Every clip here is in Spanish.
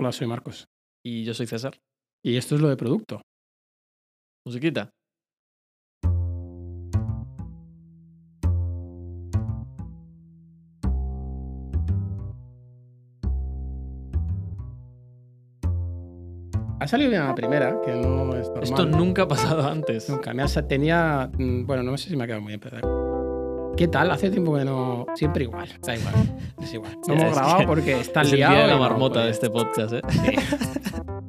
Hola, soy Marcos. Y yo soy César. Y esto es lo de producto. Musiquita. Ha salido bien la primera, que no es normal. Esto nunca ha pasado antes. Nunca. Me tenía. mm, Bueno, no sé si me ha quedado muy bien, pero. ¿Qué tal? Hace tiempo que no. Siempre igual. Da igual. Es igual. No hemos es grabado que porque está es liado. y la no marmota de este podcast, ¿eh?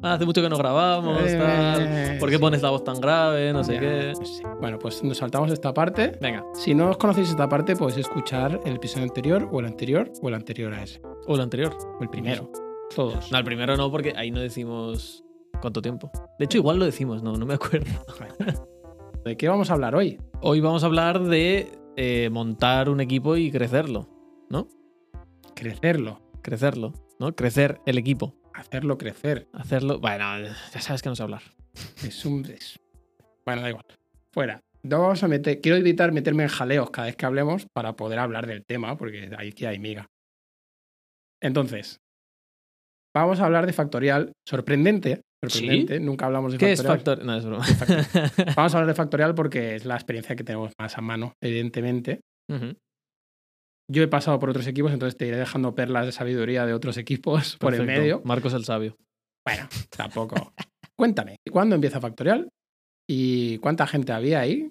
Ah, Hace mucho que no grabamos, Eh, tal. ¿Por qué sí. pones la voz tan grave? No sé Ya, qué. Bueno, pues nos saltamos esta parte. Venga. Si no os conocéis esta parte, podéis escuchar el episodio anterior, o el anterior, o el anterior a ese. O el anterior. O el primero. Todos. No, el primero no, porque ahí no decimos cuánto tiempo. De hecho, igual lo decimos, no, no me acuerdo. ¿De qué vamos a hablar hoy? Hoy vamos a hablar de eh, montar un equipo y crecerlo. Crecerlo. Crecerlo, ¿no? Crecer el equipo. Hacerlo crecer. Hacerlo. Bueno, ya sabes que no sé hablar. Es un. es- Bueno, da igual. Fuera. No vamos a meter. Quiero evitar meterme en jaleos cada vez que hablemos para poder hablar del tema, porque aquí hay miga. Entonces, vamos a hablar de Factorial. Sorprendente. Sorprendente. Nunca hablamos de ¿Qué es Factorial. No, es. Vamos a hablar de Factorial porque es la experiencia que tenemos más a mano, evidentemente. Yo he pasado por otros equipos, entonces te iré dejando perlas de sabiduría de otros equipos por el medio. Marcos el sabio. Bueno, tampoco. Cuéntame, ¿cuándo empieza Factorial? ¿Y cuánta gente había ahí?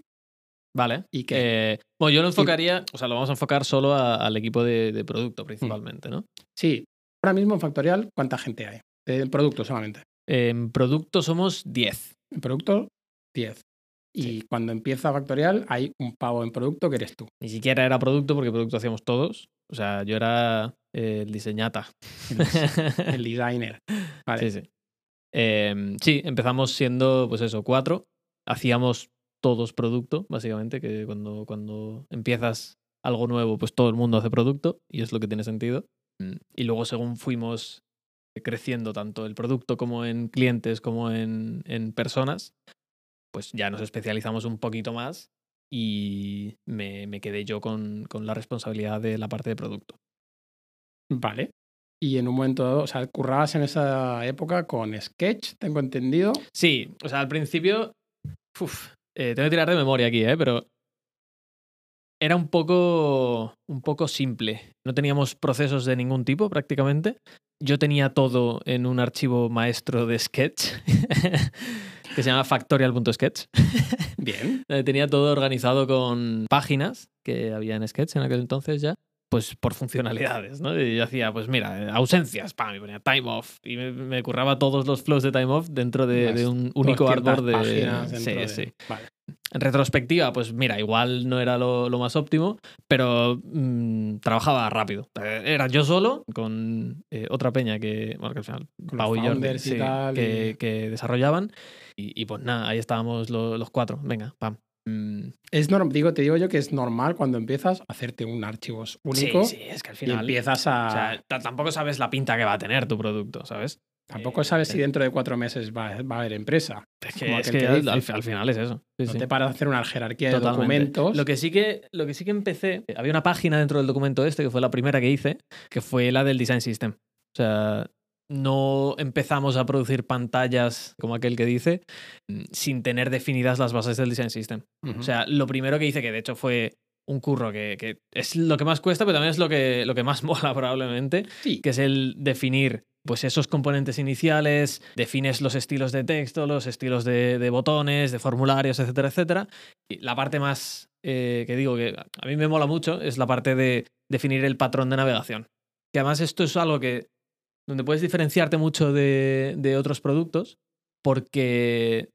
Vale. ¿Y qué? Eh, bueno, yo lo enfocaría, o sea, lo vamos a enfocar solo a- al equipo de, de producto principalmente, ¿no? Sí, ahora mismo en Factorial, ¿cuánta gente hay? En producto solamente. En producto somos 10. En producto, 10. Y cuando empieza Factorial, hay un pavo en producto que eres tú. Ni siquiera era producto porque producto hacíamos todos. O sea, yo era eh, el diseñata. El, el designer. Vale. Sí, sí. Eh, sí, empezamos siendo, pues eso, cuatro. Hacíamos todos producto, básicamente, que cuando, cuando empiezas algo nuevo, pues todo el mundo hace producto y es lo que tiene sentido. Mm, Y luego, según fuimos creciendo tanto el producto como en clientes como en, en personas, pues ya nos especializamos un poquito más y me, me quedé yo con, con la responsabilidad de la parte de producto. Vale. Y en un momento dado, o sea, currabas en esa época con Sketch, tengo entendido. Sí, o sea, al principio. Uf, eh, tengo que tirar de memoria aquí, ¿eh? Pero. Era un poco. un poco simple. No teníamos procesos de ningún tipo prácticamente. Yo tenía todo en un archivo maestro de Sketch. que se llama factorial.sketch. Bien. Eh, Tenía todo organizado con páginas que había en Sketch en aquel entonces ya. Pues por funcionalidades, ¿no? Y yo hacía, pues mira, eh, ausencias, pam, y ponía time off. Y me, me curraba todos los flows de time off dentro de, un único 200 artboard de. páginas Sí, de- sí. Vale. En retrospectiva, pues mira, igual no era lo, lo más óptimo, pero mm, trabajaba rápido. Eh, Era yo solo con eh, otra peña que, bueno, que al final, Con Pau y Jordi, y tal, que, y- que desarrollaban. Y, y pues nada, ahí estábamos lo- los cuatro. Venga, pam. Mm, Es norm- digo, te digo yo que es normal cuando empiezas a hacerte un archivo único Sí, sí, es que al y final. empiezas a. O sea, ta- tampoco sabes la pinta que va a tener tu producto, ¿sabes? Tampoco eh, sabes si eh. dentro de cuatro meses va, va a haber empresa. Es que, como es aquel que que al, dice. al- al final es eso. Sí, no sí. te paras a hacer una jerarquía Totalmente. de documentos. Lo que, sí que, lo que sí que empecé, había una página dentro del documento este, que fue la primera que hice, que fue la del Design System. O sea, no empezamos a producir pantallas, como aquel que dice, mm, sin tener definidas las bases del Design System. O sea, lo primero que hice, que de hecho fue un curro que, que es lo que más cuesta, pero también es lo que, lo que más mola probablemente, sí. que es el definir pues esos componentes iniciales, defines los estilos de texto, los estilos de, de botones, de formularios, etcétera, etcétera. Y la parte más eh, que digo que a mí me mola mucho es la parte de definir el patrón de navegación. Que además esto es algo que donde puedes diferenciarte mucho de, de otros productos porque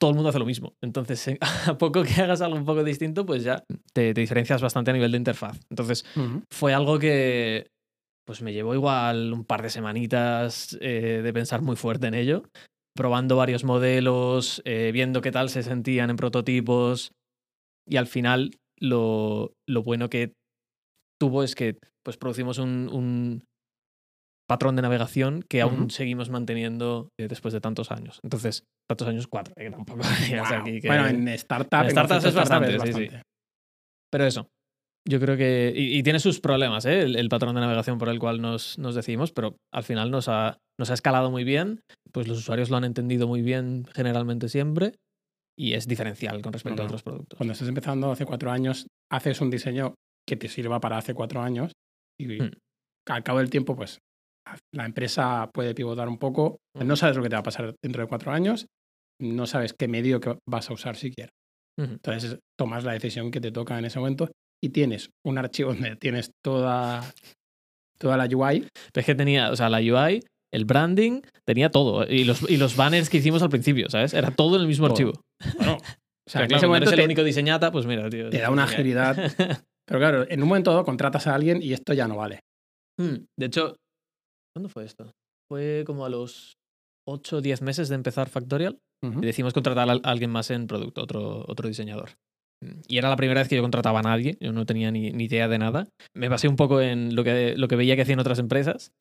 todo el mundo hace lo mismo. Entonces, en- a poco que hagas algo un poco distinto, pues ya te, te diferencias bastante a nivel de interfaz. Entonces, fue algo que pues me llevó igual un par de semanitas eh, de pensar muy fuerte en ello, probando varios modelos, eh, viendo qué tal se sentían en prototipos y al final lo, lo bueno que tuvo es que pues producimos un, un patrón de navegación que aún seguimos manteniendo eh, después de tantos años. Entonces, tantos años, cuatro, que tampoco Wow. aquí que- Bueno, en startup, En startups es startup bastante, sí, sí. Pero eso, Yo creo que. Y, y tiene sus problemas, ¿eh? El, el patrón de navegación por el cual nos, nos decidimos, pero al final nos ha, nos ha escalado muy bien. Pues los usuarios lo han entendido muy bien generalmente siempre. Y es diferencial con respecto a otros productos. Cuando estás empezando hace cuatro años, haces un diseño que te sirva para hace cuatro años y Hmm. al cabo del tiempo, pues la empresa puede pivotar un poco. No sabes lo que te va a pasar dentro de cuatro años, no sabes qué medio que vas a usar siquiera. Entonces tomas la decisión que te toca en ese momento y tienes un archivo donde tienes toda, toda la UI. Pero es que tenía, o sea, la UI, el branding, tenía todo. Y los, y los banners que hicimos al principio, ¿sabes? Era todo en el mismo Todo. archivo. Bueno, o sea, en ese el único diseñata, pues mira, tío. te da una agilidad. Pero claro, en un momento dado contratas a alguien y esto ya no vale. Hmm, De hecho, ¿cuándo fue esto? Fue como a los 8 o 10 meses de empezar Factorial. Ujú. Y decidimos contratar a alguien más en producto, otro, otro diseñador. Y era la primera vez que yo contrataba a nadie, yo no tenía ni, ni idea de nada. Me basé un poco en lo que, lo que veía que hacían otras empresas.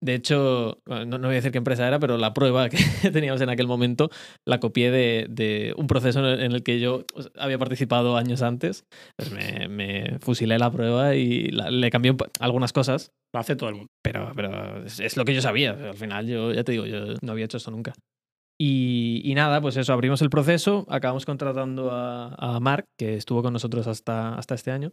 De hecho, no, no voy a decir qué empresa era, pero la prueba que teníamos en aquel momento la copié de, de un proceso en el- que yo había participado años antes. Pues me, me fusilé la prueba y la- le cambié algunas cosas, Lo hace todo el mundo. pero, pero es, es lo que yo sabía. Al final, yo ya te digo, yo no había hecho esto nunca. Y, y nada, pues eso, abrimos el proceso, acabamos contratando a, a Mark, que estuvo con nosotros hasta, hasta este año.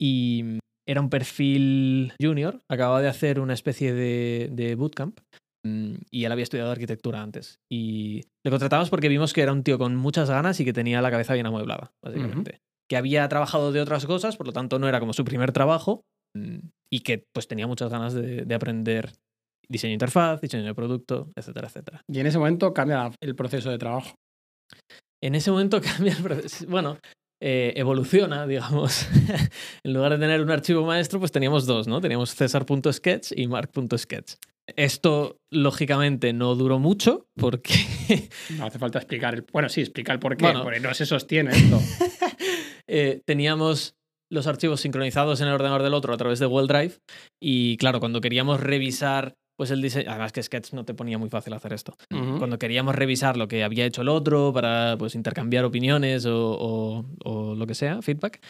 Y era un perfil junior, acababa de hacer una especie de, de bootcamp. mm, Y él había estudiado arquitectura antes. Y le contratamos porque vimos que era un tío con muchas ganas y que tenía la cabeza bien amueblada, básicamente. Que había trabajado de otras cosas, por lo tanto no era como su primer trabajo. mm, Y que pues tenía muchas ganas de, de aprender diseño de interfaz, diseño de producto, etcétera, etcétera. Y en ese momento cambia el proceso de trabajo. En ese momento cambia el proceso. Bueno, eh, evoluciona, digamos. en lugar de tener un archivo maestro, pues teníamos dos, ¿no? Teníamos César.sketch y Mark.sketch. Esto, lógicamente, no duró mucho porque No hace falta explicar. El, bueno, sí, explica el por qué, Bueno. porque no se sostiene esto. eh, teníamos los archivos sincronizados en el ordenador del otro a través de Google Drive y, claro, cuando queríamos revisar pues el diseño, además que Sketch no te ponía muy fácil hacer esto. Cuando queríamos revisar lo que había hecho el otro para pues, intercambiar opiniones o, o- o lo que sea, feedback,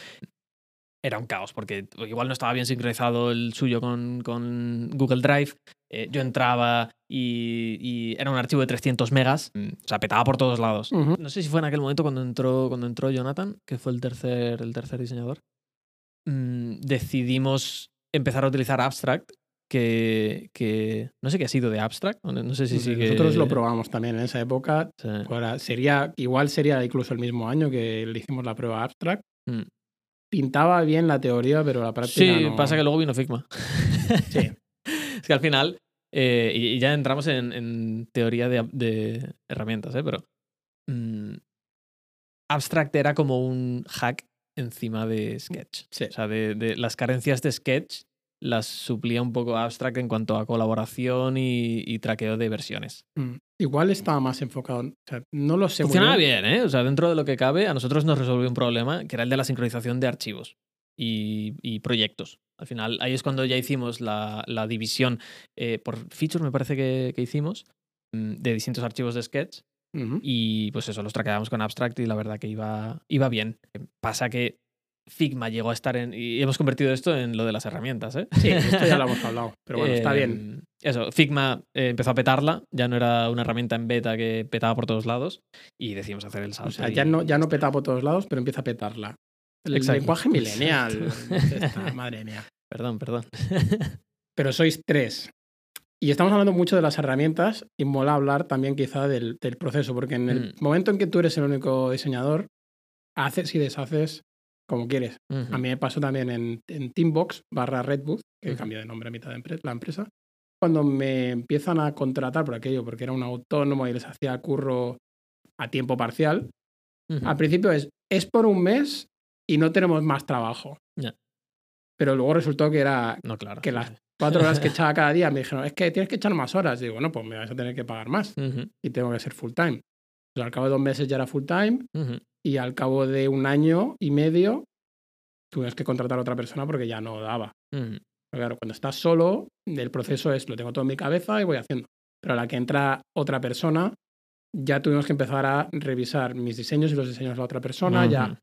era un caos porque igual no estaba bien sincronizado el suyo con, con Google Drive. eh, yo entraba y, y era un archivo de 300 megas, mm, o sea, petaba por todos lados. No sé si fue en aquel momento cuando entró, cuando entró Jonathan, que fue el tercer, el tercer diseñador. mm, decidimos empezar a utilizar Abstract, que, que no sé qué ha sido de Abstract. No sé si sigue... Nosotros lo probamos también en esa época. Sí. Ahora, sería, igual sería incluso el mismo año que le hicimos la prueba abstract. Mm. Pintaba bien la teoría, pero la práctica Sí, no. pasa que luego vino Figma. Sí. es que al final, eh, y, ya entramos en, en teoría de, de herramientas, ¿eh? pero mm, Abstract era como un hack encima de Sketch. Sí. O sea, de, de las carencias de Sketch las suplía un poco Abstract en cuanto a colaboración y, y traqueo de versiones. Mm. Igual estaba más enfocado. O sea, no lo sé muy Funcionaba bien. bien, ¿eh? O sea, dentro de lo que cabe, a nosotros nos resolvió un problema que era el de la sincronización de archivos y, y proyectos. Al final, ahí es cuando ya hicimos la, la división eh, por feature, me parece que, que hicimos, mm, de distintos archivos de Sketch. Y pues eso, los traqueábamos con Abstract y la verdad que iba, iba bien. Pasa que Figma llegó a estar en. Y hemos convertido esto en lo de las herramientas, ¿eh? Sí, esto ya lo hemos hablado. Pero bueno, está bien. Eh, Eso, Figma eh, empezó a petarla, ya no era una herramienta en beta que petaba por todos lados y decidimos hacer el salto. O sea, y- ya no, ya no peta por todos lados, pero empieza a petarla. El Exacto. lenguaje. Está, madre mía. Perdón, perdón. Pero sois tres. Y estamos hablando mucho de las herramientas y mola hablar también quizá del, del proceso, porque en el Mm. momento en que tú eres el único diseñador, haces y deshaces como quieres. Ujú. A mí me pasó también en, en Teambox barra Redbook, que Ujú. cambió de nombre a mitad de empre- la empresa, cuando me empiezan a contratar por aquello, porque era un autónomo y les hacía curro a tiempo parcial, Ujú. al principio es, es por un mes y no tenemos más trabajo. Ya. Pero luego resultó que era No, claro. que las cuatro horas que echaba cada día me dijeron, es que tienes que echar más horas. Digo, bueno, pues me vas a tener que pagar más y tengo que ser full time. Pues al cabo de dos meses ya era full time. Y al cabo de un año y medio tuvimos que contratar a otra persona porque ya no daba. Pero claro, cuando estás solo, el proceso es, lo tengo todo en mi cabeza y voy haciendo. Pero a la que entra otra persona, ya tuvimos que empezar a revisar mis diseños y los diseños de la otra persona, ya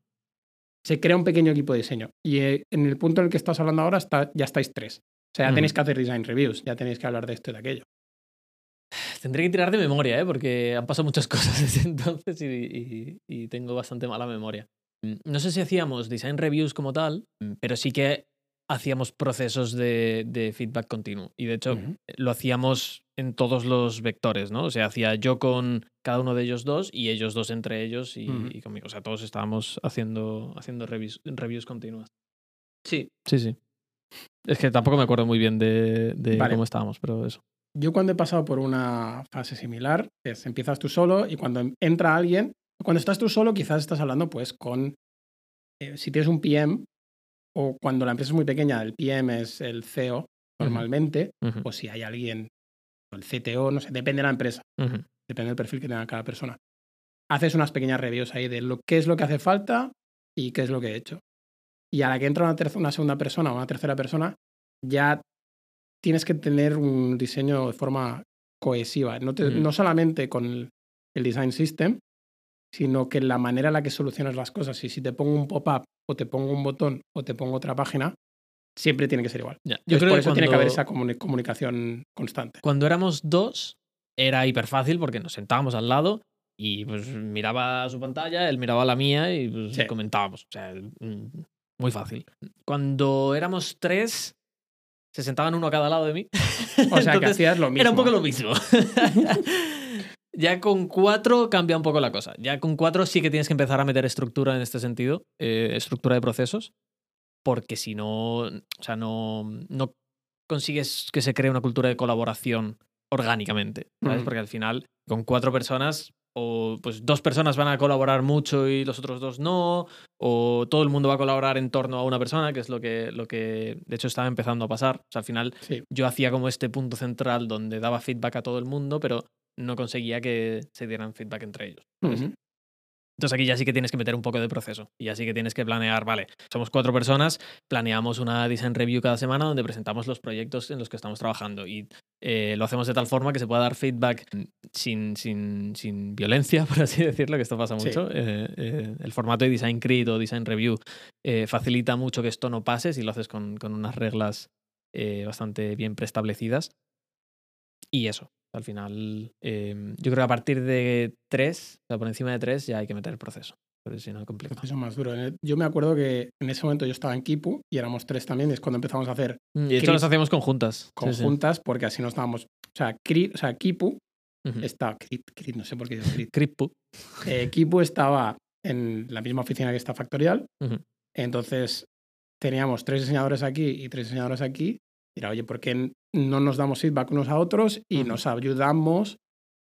se crea un pequeño equipo de diseño. Y eh, en el punto en el que estás hablando ahora está, ya estáis tres. O sea, ya tenéis Ujú. que hacer design reviews, ya tenéis que hablar de esto y de aquello. Tendré que tirar de memoria, ¿eh? porque han pasado muchas cosas desde entonces y, y- y tengo bastante mala memoria. Mm, No sé si hacíamos design reviews como tal, mm, pero sí que hacíamos procesos de, de feedback continuo. Y de hecho, Ujú. lo hacíamos en todos los vectores, ¿no? O sea, hacía yo con cada uno de ellos dos y ellos dos entre ellos y, Ujú. y conmigo. O sea, todos estábamos haciendo, haciendo reviews, reviews continuas. Sí. Sí, sí. Es que tampoco me acuerdo muy bien de, de Vale. cómo estábamos, pero eso. Yo cuando he pasado por una fase similar, es empiezas tú solo y cuando entra alguien, cuando estás tú solo quizás estás hablando pues con, eh, si tienes un PM o cuando la empresa es muy pequeña, el PM es el CEO normalmente, o si hay alguien, o el CTO, no sé, depende de la empresa, depende del perfil que tenga cada persona. Haces unas pequeñas reviews ahí de lo, qué es lo que hace falta y qué es lo que he hecho. Y a la que entra una, una segunda persona o una tercera persona, ya tienes que tener un diseño de forma cohesiva, no, te- no solamente con el, el design system, sino que la manera en la que solucionas las cosas. Y si te pongo un pop-up o te pongo un botón o te pongo otra página, siempre tiene que ser igual. Ya, Yo Entonces, creo por que eso tiene que haber esa comuni- comunicación constante. cuando éramos dos, era hiper fácil porque nos sentábamos al lado y pues miraba su pantalla, él miraba la mía y pues, Sí. comentábamos. O sea, mm, muy fácil. Cuando éramos tres, se sentaban uno a cada lado de mí. O sea, que hacías lo mismo. Era un poco lo mismo. ya con cuatro cambia un poco la cosa. Ya con cuatro sí que tienes que empezar a meter estructura en este sentido, eh, estructura de procesos, porque si no, o sea, no, no consigues que se cree una cultura de colaboración orgánicamente. Porque al final, con cuatro personas, o pues dos personas van a colaborar mucho y los otros dos no, o todo el mundo va a colaborar en torno a una persona, que es lo que, lo que de hecho estaba empezando a pasar. O sea, al final Sí. yo hacía como este punto central donde daba feedback a todo el mundo, pero no conseguía que se dieran feedback entre ellos. Entonces aquí ya sí que tienes que meter un poco de proceso y ya sí que tienes que planear, vale, somos cuatro personas, planeamos una design review cada semana donde presentamos los proyectos en los que estamos trabajando y eh, lo hacemos de tal forma que se pueda dar feedback sin, sin, sin violencia, por así decirlo, que esto pasa Sí. mucho. Eh, eh, el formato de design crit o design review eh, facilita mucho que esto no pase si lo haces con, con unas reglas bastante bien preestablecidas. Y eso, al final, eh, yo creo que a partir de tres, o sea, por encima de tres, ya hay que meter el proceso. Pero si no, es complicado. proceso más duro. Yo me acuerdo que en ese momento yo estaba en Kipu y éramos tres también, y es cuando empezamos a hacer Mm, Y Crit- los hacíamos conjuntas. Sí, sí. conjuntas porque así no estábamos. O sea, o sea Kipu Crit, no sé por qué digo Crit. Cripu. Eh, Kipu estaba en la misma oficina que está Factorial. Entonces teníamos tres diseñadores aquí y tres diseñadores aquí. Y era, oye, ¿por qué no nos damos feedback unos a otros y nos ayudamos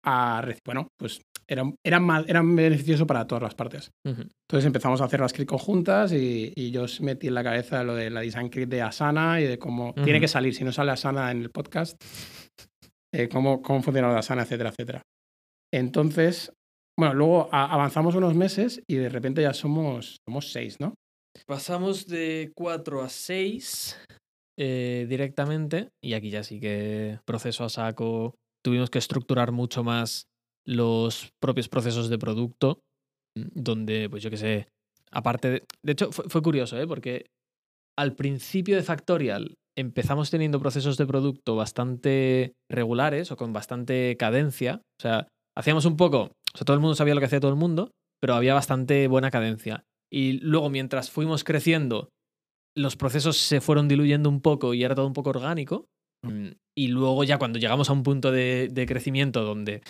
a. Bueno, pues era, era, más, era beneficioso para todas las partes. Ujú. Entonces empezamos a hacer las crit conjuntas y, y yo os metí en la cabeza lo de la design crit de Asana y de cómo tiene que salir, si no sale Asana en el podcast, eh, cómo, cómo funciona la Asana, etcétera, etcétera. Entonces, bueno, luego a- avanzamos unos meses y de repente ya somos, somos seis, ¿no? Pasamos de 4 a 6 directamente y aquí ya sí que proceso a saco. Tuvimos que estructurar mucho más los propios procesos de producto, mm, donde, pues yo qué sé, aparte de... De hecho, fue, fue curioso, ¿eh? porque al principio de Factorial empezamos teniendo procesos de producto bastante regulares o con bastante cadencia. O sea, hacíamos un poco, o sea, todo el mundo sabía lo que hacía todo el mundo, pero había bastante buena cadencia. Y luego, mientras fuimos creciendo, los procesos se fueron diluyendo un poco y era todo un poco orgánico. Mm, Y luego ya cuando llegamos a un punto de, de crecimiento donde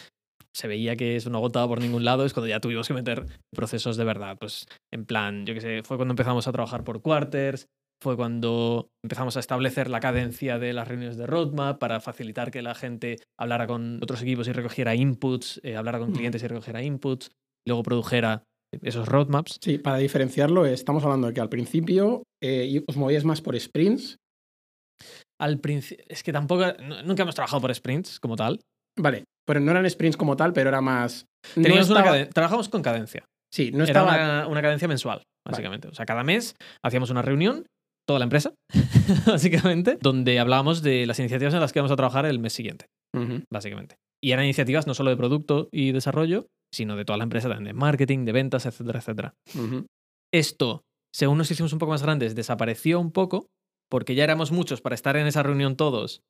se veía que eso no agotaba por ningún lado, es cuando ya tuvimos que meter procesos de verdad. Pues en plan, yo qué sé, fue cuando empezamos a trabajar por quarters, fue cuando empezamos a establecer la cadencia de las reuniones de roadmap para facilitar que la gente hablara con otros equipos y recogiera inputs, eh, hablara con clientes y recogiera inputs, luego produjera esos roadmaps. Sí, para diferenciarlo, estamos hablando de que al principio eh, os movíais más por sprints. Al principio, es que tampoco, nu- nunca hemos trabajado por sprints como tal. Vale, pero no eran sprints como tal, pero era más. no Teníamos una caden- trabajamos con cadencia. Sí, no Era estaba. una, una cadencia mensual, básicamente. O sea, cada mes hacíamos una reunión, toda la empresa, básicamente, donde hablábamos de las iniciativas en las que vamos a trabajar el mes siguiente, básicamente. Y eran iniciativas no solo de producto y desarrollo, sino de toda la empresa también, de marketing, de ventas, etcétera, etcétera. Esto según nos hicimos un poco más grandes, desapareció un poco, porque ya éramos muchos para estar en esa reunión todos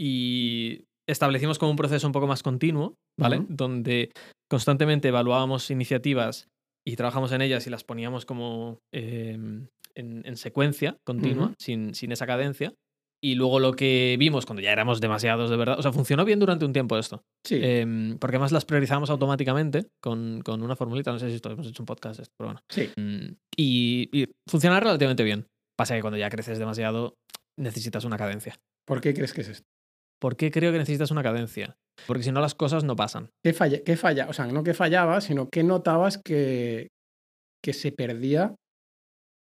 y establecimos como un proceso un poco más continuo, ¿vale? Donde constantemente evaluábamos iniciativas y trabajamos en ellas y las poníamos como em, en, en secuencia continua, sin, sin esa cadencia. Y luego lo que vimos cuando ya éramos demasiados de verdad, o sea, funcionó bien durante un tiempo esto. Sí. Em, porque además las priorizamos automáticamente con, con una formulita. No sé si esto hemos hecho un podcast, esto, pero bueno. sí. Mm, Y, y funciona relativamente bien. Pasa que cuando ya creces demasiado, necesitas una cadencia. ¿Por qué crees que es esto? ¿Por qué creo que necesitas una cadencia? Porque si no, las cosas no pasan. ¿Qué falla? ¿Qué falla? O sea, no que fallaba, sino que notabas que, que se perdía.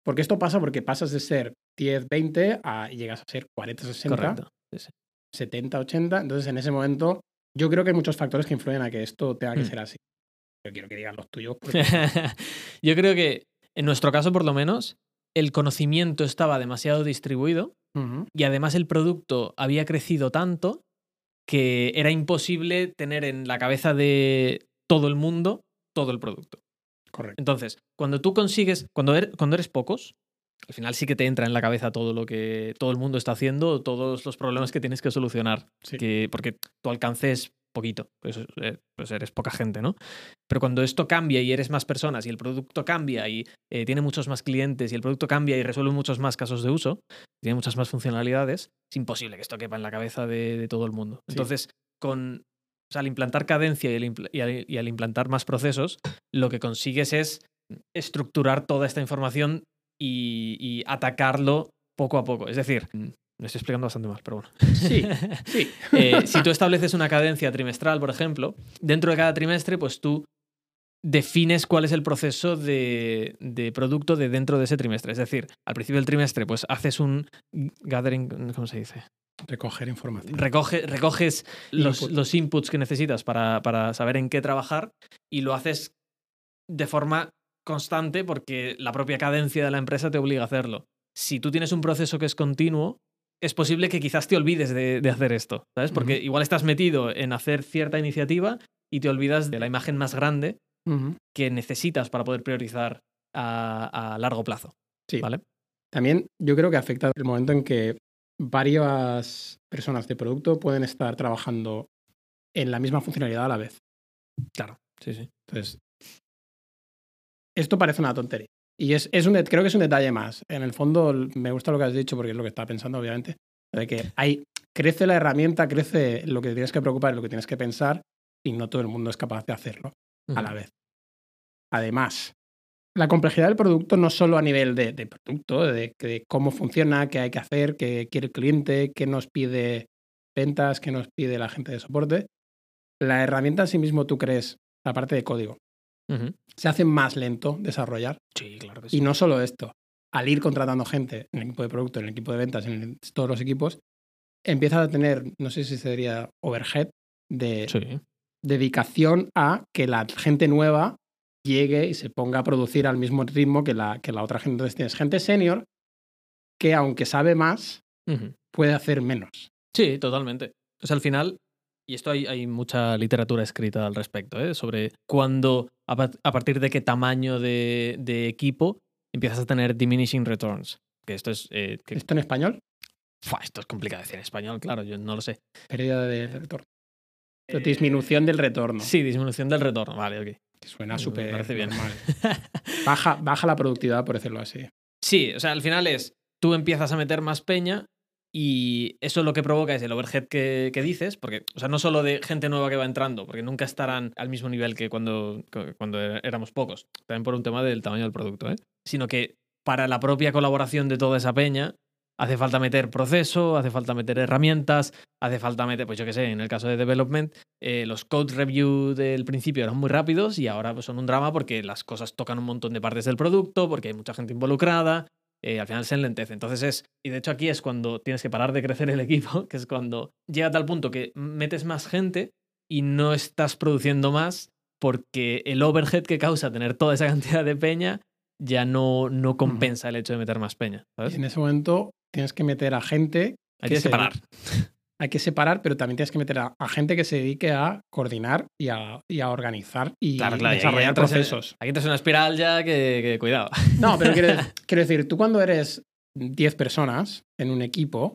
Porque esto pasa porque pasas de ser 10, 20 a llegas a ser 40, 60, Correcto. Sí, sí. 70, 80. Entonces, en ese momento, yo creo que hay muchos factores que influyen a que esto tenga que Mm. ser así. Yo quiero que digan los tuyos. porque- Yo creo que, en nuestro caso por lo menos, el conocimiento estaba demasiado distribuido y además el producto había crecido tanto que era imposible tener en la cabeza de todo el mundo todo el producto. Correcto. Entonces, cuando tú consigues, cuando eres, cuando eres pocos, al final sí que te entra en la cabeza todo lo que todo el mundo está haciendo, todos los problemas que tienes que solucionar, Sí. que, porque tu alcance es poquito, pues, eh, pues eres poca gente, ¿no? Pero cuando esto cambia y eres más personas y el producto cambia y eh, tiene muchos más clientes y el producto cambia y resuelve muchos más casos de uso, tiene muchas más funcionalidades, es imposible que esto quepa en la cabeza de, de todo el mundo. Sí. Entonces, con, o sea, al implantar cadencia y al, impl- y al- y al implantar más procesos, lo que consigues es estructurar toda esta información y, y atacarlo poco a poco. Es decir, mm, me estoy explicando bastante mal, pero bueno. Sí, sí. Eh, si tú estableces una cadencia trimestral, por ejemplo, dentro de cada trimestre, pues tú defines cuál es el proceso de, de producto de dentro de ese trimestre. Es decir, al principio del trimestre, pues haces un gathering, ¿cómo se dice? Recoger información. Recoge, recoges los, Input. los inputs que necesitas para, para saber en qué trabajar y lo haces de forma constante porque la propia cadencia de la empresa te obliga a hacerlo. Si tú tienes un proceso que es continuo, es posible que quizás te olvides de, de hacer esto, ¿sabes? Porque igual estás metido en hacer cierta iniciativa y te olvidas de la imagen más grande que necesitas para poder priorizar a, a largo plazo. Sí. ¿Vale? También yo creo que afecta el momento en que varias personas de producto pueden estar trabajando en la misma funcionalidad a la vez. Claro. Sí, sí. Entonces, esto parece una tontería. Y es, es un, creo que es un detalle más. En el fondo, me gusta lo que has dicho porque es lo que estaba pensando, obviamente. De que hay, crece la herramienta, crece lo que tienes que preocupar, lo que tienes que pensar, y no todo el mundo es capaz de hacerlo a la vez. Además, la complejidad del producto no solo a nivel de, de producto, de, de cómo funciona, qué hay que hacer, qué quiere el cliente, qué nos pide ventas, qué nos pide la gente de soporte. La herramienta en sí mismo, tú crees, la parte de código, se hace más lento desarrollar. Sí, claro que sí. Y no solo esto, al ir contratando gente en el equipo de producto, en el equipo de ventas, en el- todos los equipos, empiezas a tener, no sé si sería overhead, de Sí. dedicación a que la gente nueva llegue y se ponga a producir al mismo ritmo que la, que la otra gente. Entonces tienes gente senior que aunque sabe más, puede hacer menos. Sí, totalmente. O sea, al final, y esto hay, hay mucha literatura escrita al respecto, ¿eh? sobre cuándo, a, pa- a partir de qué tamaño de, de equipo empiezas a tener diminishing returns. Que esto es. eh, que- ¿Esto en español? Fua, esto es complicado decir en español, claro, yo no lo sé. Pérdida de retorno. Eh, Disminución del retorno. Sí, disminución del retorno, vale, ok. Que suena súper parece bien. normal. Baja, baja la productividad, por decirlo así. Sí, o sea, al final es, tú empiezas a meter más peña y eso lo que provoca es el overhead que, que dices, porque, o sea, no solo de gente nueva que va entrando, porque nunca estarán al mismo nivel que cuando, cuando éramos pocos, también por un tema del tamaño del producto, ¿eh? sino que para la propia colaboración de toda esa peña hace falta meter proceso, hace falta meter herramientas, hace falta meter, pues yo qué sé, en el caso de development, eh, los code review del principio eran muy rápidos y ahora pues, son un drama porque las cosas tocan un montón de partes del producto, porque hay mucha gente involucrada, eh, al final se enlentece. Entonces es, y de hecho aquí es cuando tienes que parar de crecer el equipo, que es cuando llega a tal punto que metes más gente y no estás produciendo más porque el overhead que causa tener toda esa cantidad de peña ya no, no compensa el hecho de meter más peña. ¿sabes? Y en ese momento tienes que meter a gente tienes que se- parar. hay que separar, pero también tienes que meter a, a gente que se dedique a coordinar y a, y a organizar y Claro, claro, desarrollar procesos. Aquí entras en una espiral ya que, que cuidado. No, pero quiero, quiero decir, tú cuando eres 10 personas en un equipo,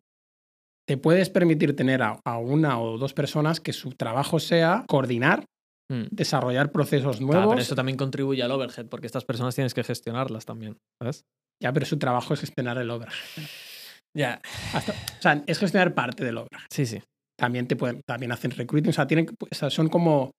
te puedes permitir tener a, a una o dos personas que su trabajo sea coordinar, Mm. desarrollar procesos Claro, nuevos. pero eso también contribuye al overhead, porque estas personas tienes que gestionarlas también, ¿sabes? Ya, pero su trabajo es gestionar el overhead. Ya. Hasta- o sea, es gestionar parte del overhead. Sí, sí. También, te pueden, también hacen recruiting. O sea, tienen, que- o sea, son como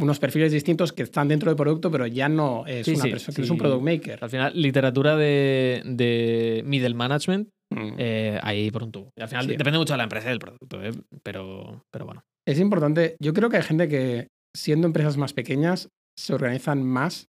unos perfiles distintos que están dentro del producto, pero ya no es Sí, una sí, persona, sí. es un product maker. Al final, literatura de, de middle management, Mm. eh, ahí por un tubo. Y al final depende mucho de la empresa y del producto, ¿eh? pero, pero bueno. Es importante. Yo creo que hay gente que, siendo empresas más pequeñas, se organizan más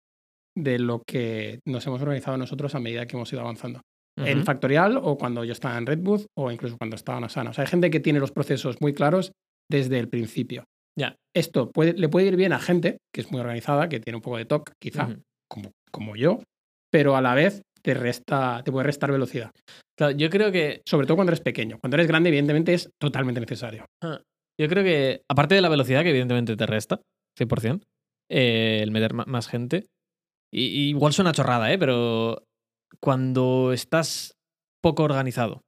de lo que nos hemos organizado nosotros a medida que hemos ido avanzando. En. Factorial o cuando yo estaba en Redwood o incluso cuando estaba en Asana. O sea, hay gente que tiene los procesos muy claros desde el principio. Ya. Esto puede, le puede ir bien a gente que es muy organizada, que tiene un poco de TOC, quizá, como, como yo, pero a la vez te resta, te puede restar velocidad. Claro, yo creo que Sobre todo cuando eres pequeño. Cuando eres grande, evidentemente, es totalmente necesario. Yo creo que, aparte de la velocidad, que evidentemente te resta, 100%, eh, el meter más gente, y, y igual suena chorrada, ¿eh? pero cuando estás poco organizado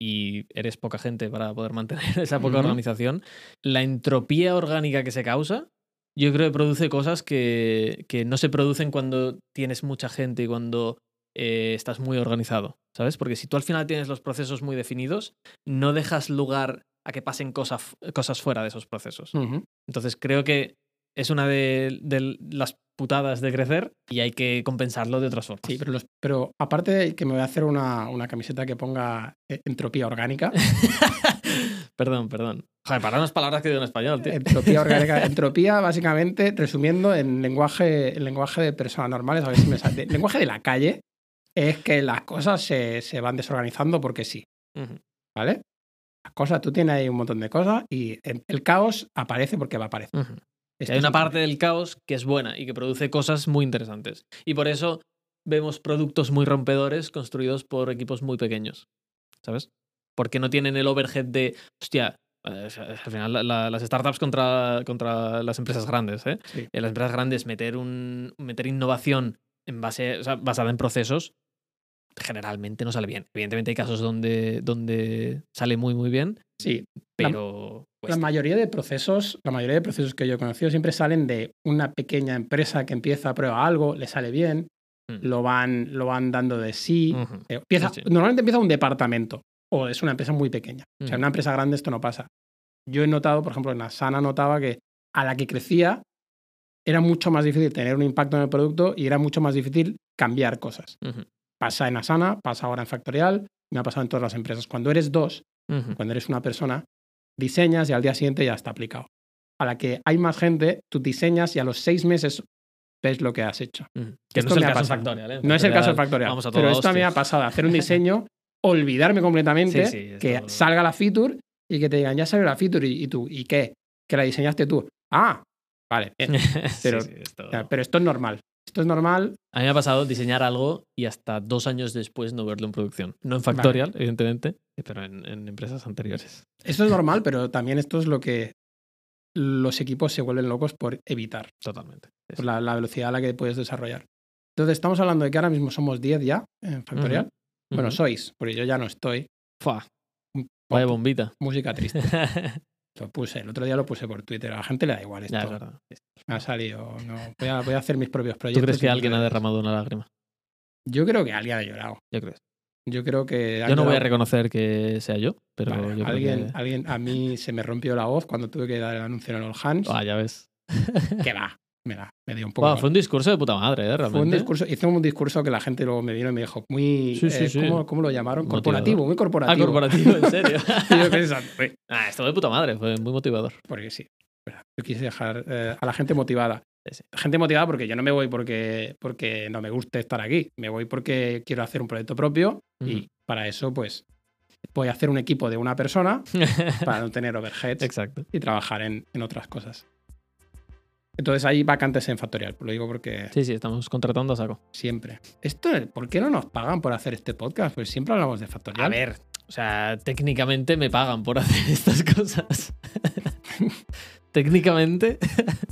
y eres poca gente para poder mantener esa poca organización, la entropía orgánica que se causa, yo creo que produce cosas que, que no se producen cuando tienes mucha gente y cuando eh, estás muy organizado, ¿sabes? Porque si tú al final tienes los procesos muy definidos, no dejas lugar a que pasen cosas, cosas fuera de esos procesos. Entonces creo que es una de, de las putadas de crecer y hay que compensarlo de otras formas. Sí, pero, los- pero aparte de que me voy a hacer una, una camiseta que ponga eh, entropía orgánica. perdón, perdón. Joder, para unas palabras que digo en español, tío. entropía orgánica. Entropía, básicamente, resumiendo en lenguaje, en lenguaje de personas normales, a ver si me sale. lenguaje de la calle es que las cosas se, se van desorganizando porque sí. ¿vale? Las cosas, tú tienes ahí un montón de cosas y el el caos aparece porque va a aparecer. Ujú. Y Esto hay una un- parte del caos que es buena y que produce cosas muy interesantes. Y por eso vemos productos muy rompedores construidos por equipos muy pequeños. ¿Sabes? Porque no tienen el overhead de, hostia, eh, al final la- la- las startups contra, contra las empresas grandes, ¿eh? Sí. En las empresas grandes meter, un, meter innovación en base, o sea, basada en procesos generalmente no sale bien. Evidentemente hay casos donde, donde sale muy, muy bien, Sí, La- La mayoría de procesos, la mayoría de procesos que yo he conocido siempre salen de una pequeña empresa que empieza a prueba algo, le sale bien, Mm. lo van, lo van dando de sí. Eh, empieza- Sí, sí. Normalmente empieza un departamento o es una empresa muy pequeña. O sea, en una empresa grande esto no pasa. Yo he notado, por ejemplo, en Asana notaba que a la que crecía era mucho más difícil tener un impacto en el producto y era mucho más difícil cambiar cosas. Pasa en Asana, pasa ahora en Factorial, me ha pasado en todas las empresas. Cuando eres dos, cuando eres una persona, diseñas y al día siguiente ya está aplicado. A la que hay más gente, tú diseñas y a los seis meses ves lo que has hecho. Que Esto no es el me caso pasado. Factorial, ¿eh? No es el caso de Factorial, Vamos a pero esto me hostia. ha pasado hacer un diseño, olvidarme completamente, Sí, sí, que salga la feature y que te digan, ya salió la feature y, y tú, ¿y qué? Que la diseñaste tú. Ah, vale, bien. Pero- Sí, sí, esto- O sea, pero esto es normal. Esto es normal. A mí me ha pasado diseñar algo y hasta dos años después no verlo en producción. No en Factorial, evidentemente, pero en, en empresas anteriores. Esto es normal, pero también esto es lo que los equipos se vuelven locos por evitar. Totalmente. Sí, por la, la velocidad a la que puedes desarrollar. Entonces, estamos hablando de que ahora mismo somos 10 ya en Factorial. Bueno, sois, porque yo ya no estoy. Fua, Vaya bombita. música triste. Lo puse, el otro día lo puse por Twitter. A la gente le da igual esto. ya. Me ha salido. No, voy, a, voy a hacer mis propios ¿Tú proyectos. crees que alguien ha derramado una lágrima? Yo creo que alguien ha llorado. Yo creo. Yo creo que. Yo no voy a reconocer que sea yo, pero Vale, yo creo alguien, que... alguien, a mí se me rompió la voz cuando tuve que dar el anuncio en All Hands. Ah, ya ves. Que va, me da, me dio un poco. Igual. fue un discurso de puta madre, ¿eh? Realmente. Fue un discurso, hice un discurso que la gente luego me vino y me dijo, muy. Sí, sí, eh, sí. ¿cómo, cómo lo llamaron? Motivador. Corporativo, muy Ah, corporativo. corporativo, en serio. Y yo pensando, "Uy, ah, estuvo de puta madre, fue muy motivador. porque sí. Yo quise dejar eh, a la gente motivada. Gente motivada porque yo no me voy porque, porque no me guste estar aquí. Me voy porque quiero hacer un proyecto propio Ujú. y para eso, pues, voy a hacer un equipo de una persona para no tener overheads Exacto. y trabajar en, en otras cosas. Entonces hay vacantes en Factorial, lo digo porque Sí, sí, estamos contratando a saco. siempre. Esto, ¿Por qué no nos pagan por hacer este podcast? Pues siempre hablamos de Factorial. A ver, O sea, técnicamente me pagan por hacer estas cosas. técnicamente.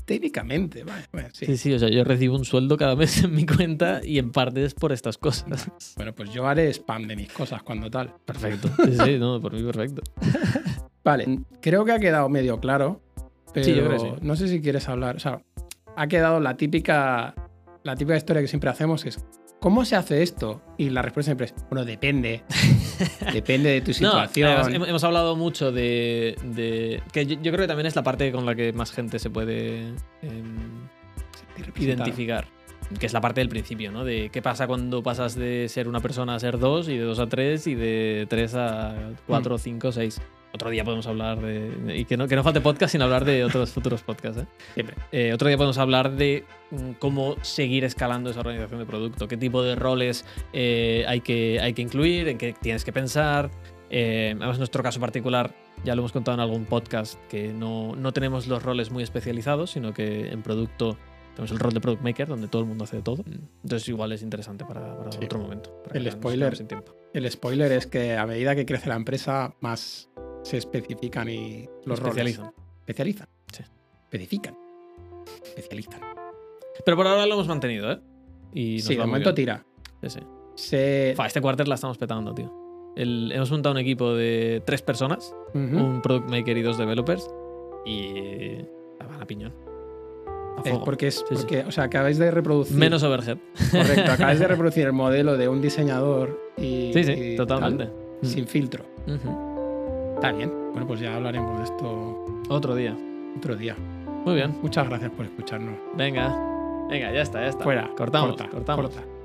Técnicamente, vale, bueno, sí. Sí, sí, o sea, yo recibo un sueldo cada mes en mi cuenta y en parte es por estas cosas. Bueno, pues yo haré spam de mis cosas cuando tal. Perfecto. Sí, sí, no, por mí perfecto. Vale, creo que ha quedado medio claro, pero Sí, yo creo que sí. no sé si quieres hablar. O sea, ha quedado la típica, la típica historia que siempre hacemos es ¿cómo se hace esto? Y la respuesta siempre es, bueno, depende. depende de tu No, situación. además, hemos hablado mucho de. de- que yo, yo creo que también es la parte con la que más gente se puede em, identificar. Que es la parte del principio, ¿no? De qué pasa cuando pasas de ser una persona a ser dos, y de dos a tres, y de tres a cuatro, Mm. cinco, seis. Otro día podemos hablar de. Y que no, que no falte podcast sin hablar de otros futuros podcasts, ¿eh? Siempre. Eh, otro día podemos hablar de mm, cómo seguir escalando esa organización de producto, qué tipo de roles eh, hay, que, hay que incluir, en qué tienes que pensar. Eh, además, en nuestro caso particular, ya lo hemos contado en algún podcast, que no, no tenemos los roles muy especializados, sino que en producto tenemos el rol de Product Maker, donde todo el mundo hace de todo. Entonces, igual es interesante para, para Sí. otro momento. para El spoiler. quedemos sin tiempo. El spoiler es que a medida que crece la empresa, más se especifican y los roles. especializan. Especializan. Sí. Especifican. Especializan. Pero por ahora lo hemos mantenido, ¿eh? Y Sí, de momento tira. Sí, sí. Se... Fa, este cuarter la estamos petando, tío. El- hemos montado un equipo de tres personas, un product maker y dos developers, y la van a piñón. A Es porque es Sí, sí. porque, o sea, acabáis de reproducir. Menos overhead. Correcto, acabáis de reproducir el modelo de un diseñador y. Sí, sí, y totalmente. tal, sin filtro. Ujú. Está bien. Bueno, pues ya hablaremos de esto Otro día. otro día. Muy bien. Muchas gracias por escucharnos. Venga. Venga, ya está, ya está. Fuera. Cortamos. corta, cortamos. corta.